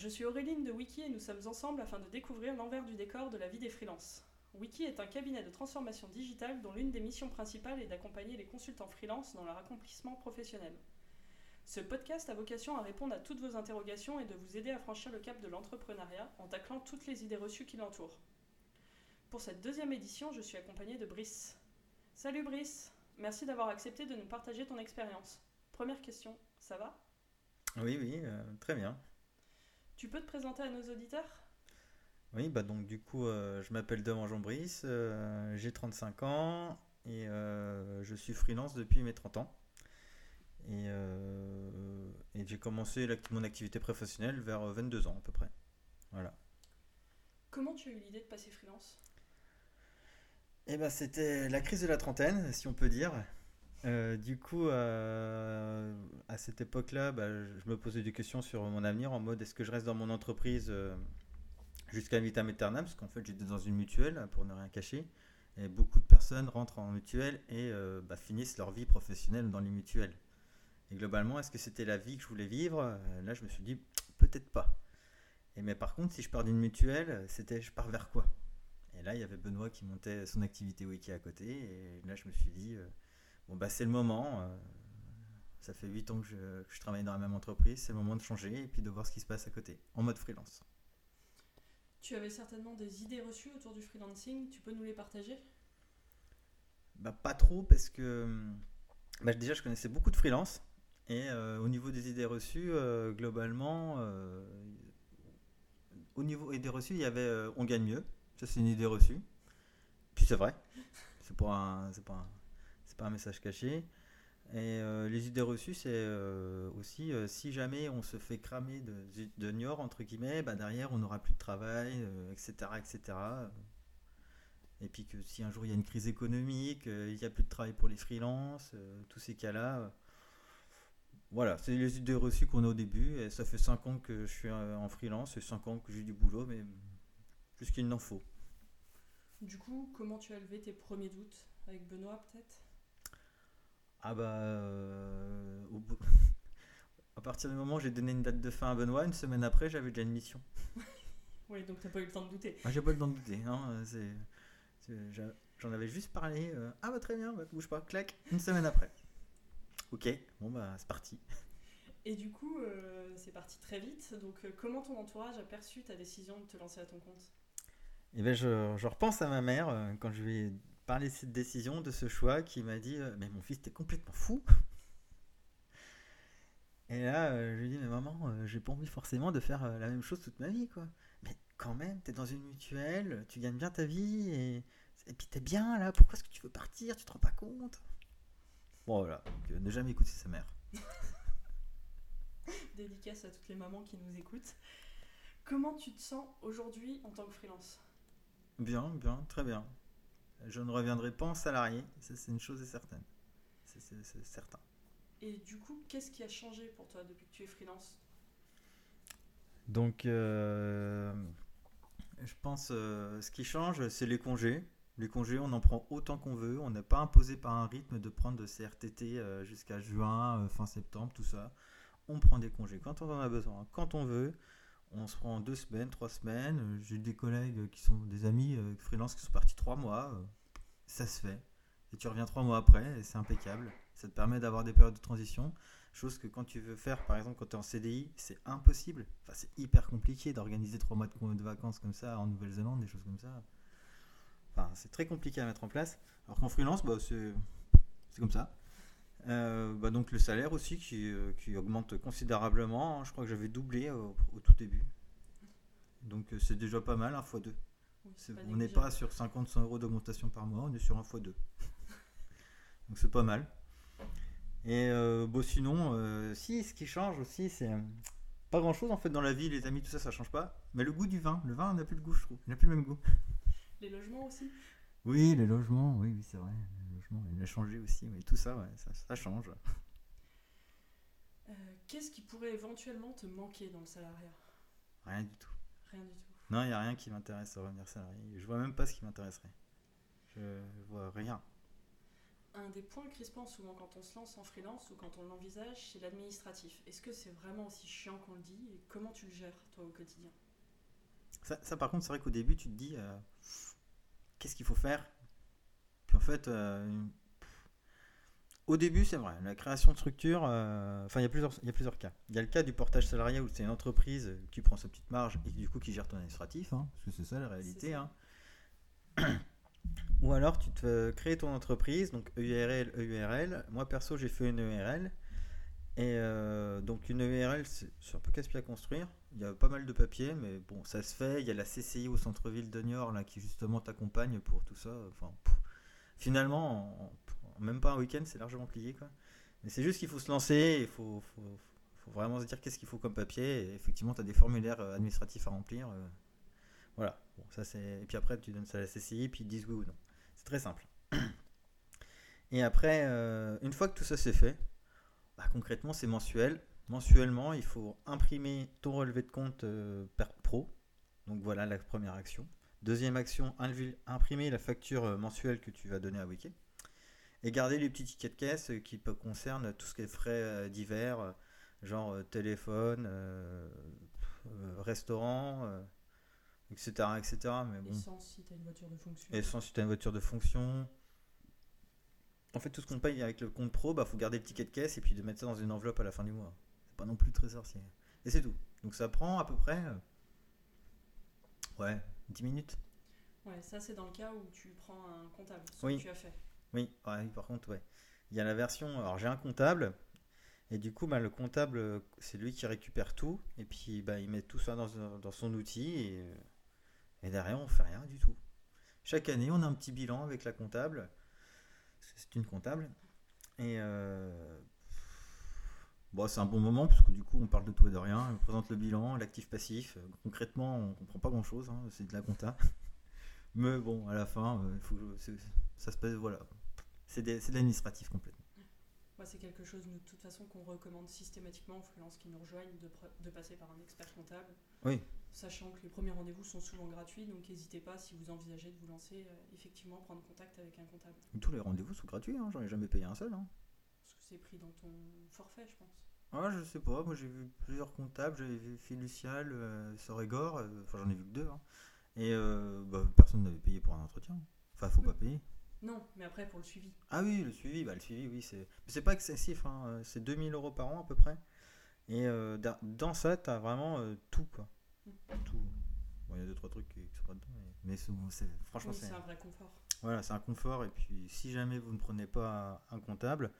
Je suis Auréline de Wiki et nous sommes ensemble afin de découvrir l'envers du décor de la vie des freelances. Wiki est un cabinet de transformation digitale dont l'une des missions principales est d'accompagner les consultants freelance dans leur accomplissement professionnel. Ce podcast a vocation à répondre à toutes vos interrogations et de vous aider à franchir le cap de l'entrepreneuriat en taclant toutes les idées reçues qui l'entourent. Pour cette deuxième édition, je suis accompagnée de Brice. Salut Brice, merci d'avoir accepté de nous partager ton expérience. Première question, ça va? Oui, oui, euh, très bien. Tu peux te présenter à nos auditeurs? Oui, bah donc du coup, euh, je m'appelle Jean Brice, euh, j'ai 35 ans et euh, je suis freelance depuis mes 30 ans. Et, et j'ai commencé mon activité professionnelle vers 22 ans à peu près. Voilà. Comment tu as eu l'idée de passer freelance? Et ben c'était la crise de la trentaine, si on peut dire. Euh, du coup, euh, à cette époque-là, bah, je me posais des questions sur mon avenir en mode est-ce que je reste dans mon entreprise euh, jusqu'à vitam aeternam Parce qu'en fait, j'étais dans une mutuelle, pour ne rien cacher. Et beaucoup de personnes rentrent en mutuelle et euh, bah, finissent leur vie professionnelle dans les mutuelles. Et globalement, est-ce que c'était la vie que je voulais vivre? Là, je me suis dit peut-être pas. Et mais par contre, si je pars d'une mutuelle, c'était je pars vers quoi? Et là, il y avait Benoît qui montait son activité wiki à côté. Et là, je me suis dit, bon, bah, c'est le moment. euh, ça fait 8 ans que je, que je travaille dans la même entreprise. C'est le moment de changer et puis de voir ce qui se passe à côté, en mode freelance. Tu avais certainement des idées reçues autour du freelancing, tu peux nous les partager? Bah, pas trop parce que hum, bah, déjà, je connaissais beaucoup de freelance. Et euh, au niveau des idées reçues, euh, globalement, euh, au niveau idées reçues, il y avait on gagne mieux. Ça, c'est une idée reçue. Puis c'est vrai. C'est pas un, c'est pas un- un message caché. Et euh, les idées reçues, c'est euh, aussi euh, si jamais on se fait cramer de, de entre guillemets, bah derrière on n'aura plus de travail, etc., etc. Et puis que si un jour il y a une crise économique, il n'y a plus de travail pour les freelances, tous ces cas-là. voilà, c'est les idées reçues qu'on a au début. Et ça fait 5 ans que je suis en freelance et 5 ans que j'ai du boulot, mais plus qu'il n'en faut. Du coup, comment tu as levé tes premiers doutes Avec Benoît peut-être? Ah bah. euh, au bout- à partir du moment où j'ai donné une date de fin à Benoît, une semaine après, j'avais déjà une mission. Oui, donc t'as pas eu le temps de douter. Ah, j'ai pas le temps de douter. hein, euh, c'est- c'est- j'a- J'en avais juste parlé. euh, ah bah très bien, bah, bouge pas, clac, une semaine après. Ok, bon bah c'est parti. Et du coup, euh, c'est parti très vite, donc euh, comment ton entourage a perçu ta décision de te lancer à ton compte? Et ben je, je repense à ma mère euh, quand je lui ai parlé de cette décision, de ce choix, qui m'a dit euh, Mais mon fils, t'es complètement fou Et là, euh, je lui ai dit Mais maman, euh, j'ai pas envie forcément de faire la même chose toute ma vie, quoi. Mais quand même, t'es dans une mutuelle, tu gagnes bien ta vie, et, et puis t'es bien là, pourquoi est-ce que tu veux partir? Tu te rends pas compte? Bon, voilà, donc, ne jamais écouter sa mère. Dédicace à toutes les mamans qui nous écoutent. Comment tu te sens aujourd'hui en tant que freelance? Bien, bien, très bien. Je ne reviendrai pas en salarié, c'est une chose est certaine. C'est certain. Et du coup, qu'est-ce qui a changé pour toi depuis que tu es freelance? Donc, euh, je pense euh, ce qui change, c'est les congés. Les congés, on en prend autant qu'on veut. On n'est pas imposé par un rythme de prendre de CRTT euh, jusqu'à juin, euh, fin septembre, tout ça. On prend des congés quand on en a besoin, quand on veut. On se prend deux semaines, trois semaines. Euh, J'ai des collègues qui sont des amis euh, freelance qui sont partis trois mois. euh, ça se fait. Et tu reviens trois mois après c'est impeccable. Ça te permet d'avoir des périodes de transition. Chose que quand tu veux faire, par exemple, quand tu es en CDI, c'est impossible. Enfin, c'est hyper compliqué d'organiser trois mois de, vacances comme ça en Nouvelle-Zélande, des choses comme ça. Enfin, c'est très compliqué à mettre en place. Alors qu'en freelance, bah, c'est comme ça. Euh, bah, donc le salaire aussi qui, euh, qui augmente considérablement. Je crois que j'avais doublé au, au tout début. Donc euh, c'est déjà pas mal, un fois deux. Oui, C'est- pas on n'est pas sur 50-100 euros d'augmentation par mois, on est sur un fois deux. Donc c'est pas mal. Et euh, bon, sinon, euh, si, ce qui change aussi, c'est pas grand chose en fait dans la vie, les amis, tout ça, ça change pas. Mais le goût du vin, le vin n'a plus le goût, je trouve. Il n'a plus le même goût. Les logements aussi Oui, les logements, oui, oui c'est vrai. Les logements, il a changé aussi, oui, tout ça, ouais, ça, ça change. Euh, Qu'est-ce qui pourrait éventuellement te manquer dans le salariat? Rien du tout. Rien du tout. Non, il n'y a rien qui m'intéresse à revenir salarié. Je vois même pas ce qui m'intéresserait. Je vois rien. Un des points crispants souvent quand on se lance en freelance ou quand on l'envisage, c'est l'administratif. Est-ce que c'est vraiment aussi chiant qu'on le dit? Et comment tu le gères toi au quotidien? Ça, ça, par contre, c'est vrai qu'au début, tu te dis euh, qu'est-ce qu'il faut faire? Puis en fait, euh, au début, c'est vrai, la création de structure, euh, enfin, il y, a plusieurs, il y a plusieurs cas. Il y a le cas du portage salarial où c'est une entreprise qui prend sa petite marge et du coup qui gère ton administratif, hein, parce que c'est ça la réalité. ça. hein. Ou alors tu te crées ton entreprise, donc EURL, EURL. Moi perso, j'ai fait une EURL. Et euh, donc une EURL, c'est c'est un peu casse-pied à construire. Il y a pas mal de papiers, mais bon, ça se fait. Il y a la CCI au centre-ville de Niort là, qui justement t'accompagne pour tout ça. Finalement, en, en même pas un week-end, c'est largement plié. Quoi. Mais c'est juste qu'il faut se lancer, il faut, vraiment se dire qu'est-ce qu'il faut comme papier. Effectivement, tu as des formulaires euh, administratifs à remplir. euh, voilà. Ça. Et puis après, tu donnes ça à la CCI, puis ils disent oui ou non. C'est très simple. Et après, euh, une fois que tout ça c'est fait, bah, concrètement, c'est mensuel. Mensuellement, il faut imprimer ton relevé de compte euh, pro. Donc voilà la première action. Deuxième action, imprimer la facture euh, mensuelle que tu vas donner à Wiki. Et garder les petits tickets de caisse euh, qui concernent tout ce qui est frais divers, genre téléphone, euh, restaurant, euh, etc., etc. Mais bon. Essence si tu as une voiture de fonction. Essence si tu as une voiture de fonction. En fait, tout ce qu'on paye avec le compte pro, bah faut garder le ticket de caisse et puis de mettre ça dans une enveloppe à la fin du mois. Pas non plus très sorcier. Et c'est tout. Donc ça prend à peu près. euh, Ouais, 10 minutes. Ouais, ça c'est dans le cas où tu prends un comptable, ce Oui. que tu as fait. Oui, ouais, par contre, ouais. Il y a la version. Alors j'ai un comptable. Et du coup, bah, le comptable, c'est lui qui récupère tout. Et puis bah, il met tout ça dans, dans son outil. Et, euh, et derrière, on fait rien du tout. Chaque année, on a un petit bilan avec la comptable. C'est une comptable. Et euh, bon, c'est un bon moment parce que du coup, on parle de tout et de rien. On présente le bilan, l'actif passif. Concrètement, on comprend pas grand chose. c'est de la compta. Mais bon, à la fin, euh, faut que- ça se passe. Voilà. C'est de l'administratif complètement. Moi, c'est quelque chose, de toute façon, qu'on recommande systématiquement aux freelances qui nous rejoignent de passer par un expert comptable. Oui. Sachant que les premiers rendez-vous sont souvent gratuits, donc n'hésitez pas, si vous envisagez de vous lancer, euh, effectivement, prendre contact avec un comptable. Tous les rendez-vous sont gratuits. Hein. J'en ai jamais payé un seul. Hein. C'est pris dans ton forfait, je pense. Ah, je sais pas. Moi, j'ai vu plusieurs comptables. J'avais vu Fiducial, euh, Sorégor. euh, Enfin, j'en ai vu que deux. hein. Et euh, bah, personne n'avait payé pour un entretien. Enfin, faut pas payer. Non, mais après, pour le suivi. Ah oui, le suivi, bah, le suivi, oui, c'est. C'est pas excessif, hein, euh, c'est 2000 euros par an à peu près. Et euh, da- dans ça, t'as vraiment euh, tout, quoi. Mm. Tout. Bon, il y a deux, trois trucs qui qui sont pas dedans, mais, mais c'est- franchement, Oui, c'est. c'est un vrai confort. Voilà, c'est un confort. Et puis, si jamais vous ne prenez pas un comptable,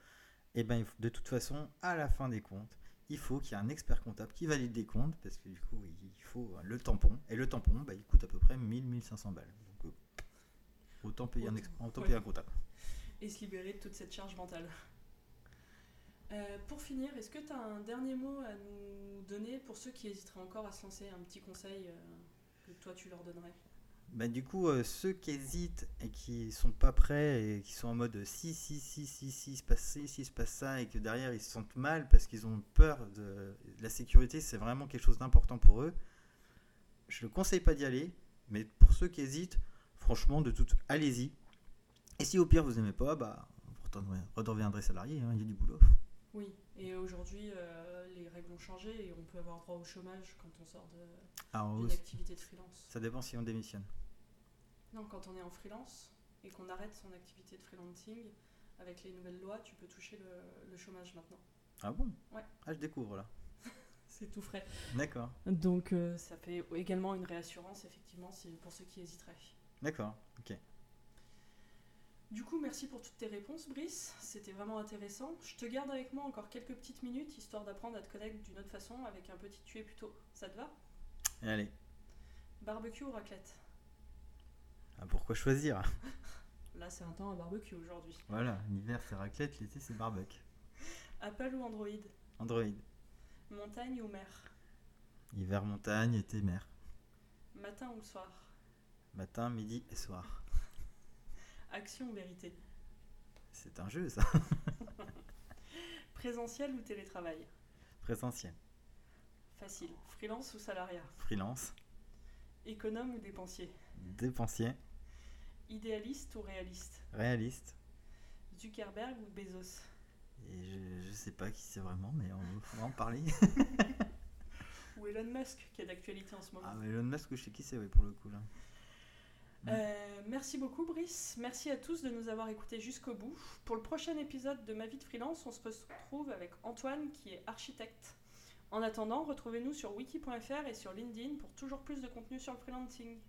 et ben, il faut- de toute façon, à la fin des comptes, il faut qu'il y ait un expert comptable qui valide des comptes, parce que du coup, il faut le tampon. Et le tampon, bah, il coûte à peu près 1000-1500 balles. Donc, euh, autant payer un, Autant- ouais. comptable. Et se libérer de toute cette charge mentale. Euh, pour finir, est-ce que tu as un dernier mot à nous donner pour ceux qui hésiteraient encore à se lancer Un petit conseil euh, que toi tu leur donnerais? Bah, du coup, euh, ceux qui hésitent et qui sont pas prêts et qui sont en mode si, si, si, si, si, il se passe ci, si, se passe ça, et que derrière ils se sentent mal parce qu'ils ont peur de, la sécurité, c'est vraiment quelque chose d'important pour eux. Je ne conseille pas d'y aller, mais pour ceux qui hésitent, franchement, de tout, allez-y. Et si au pire vous n'aimez pas, bah, vous redeviendrez salarié, hein, il y a du boulot. Oui, et aujourd'hui, euh, les règles ont changé et on peut avoir droit au chômage quand on sort de- Alors, d'une activité de freelance. ça dépend si on démissionne. Non, quand on est en freelance et qu'on arrête son activité de freelancing, avec les nouvelles lois, tu peux toucher le, le chômage maintenant. Ah bon? Ouais. Ah, je découvre là. C'est tout frais. D'accord, Donc euh, ça fait également une réassurance, effectivement, pour ceux qui hésiteraient. d'accord, ok. Du coup, merci pour toutes tes réponses, Brice. C'était vraiment intéressant. Je te garde avec moi encore quelques petites minutes, histoire d'apprendre à te connaître d'une autre façon, avec un petit tué plutôt. Ça te va? Allez, Barbecue ou raclette? Ah, pourquoi choisir? Là, c'est un temps à barbecue aujourd'hui. Voilà, l'hiver c'est raclette, l'été c'est barbecue. Apple ou Android? Android. Montagne ou mer? Hiver montagne, été mer. Matin ou soir? Matin, midi et soir. Action ou vérité? C'est un jeu ça. Présentiel ou télétravail? Présentiel. Facile. Freelance ou salariat? Freelance. Économe ou dépensier? Dépensier. Idéaliste ou réaliste? Réaliste. Zuckerberg ou Bezos? Et je, je sais pas qui c'est vraiment, mais on va en parler. Ou Elon Musk, qui est d'actualité en ce moment. ah, mais Elon Musk, je sais qui c'est, oui, pour le coup. Là. Euh, merci beaucoup Brice, merci à tous de nous avoir écoutés jusqu'au bout. Pour le prochain épisode de Ma vie de freelance, on se retrouve avec Antoine qui est architecte. En attendant, retrouvez-nous sur wiki.fr et sur LinkedIn pour toujours plus de contenu sur le freelancing.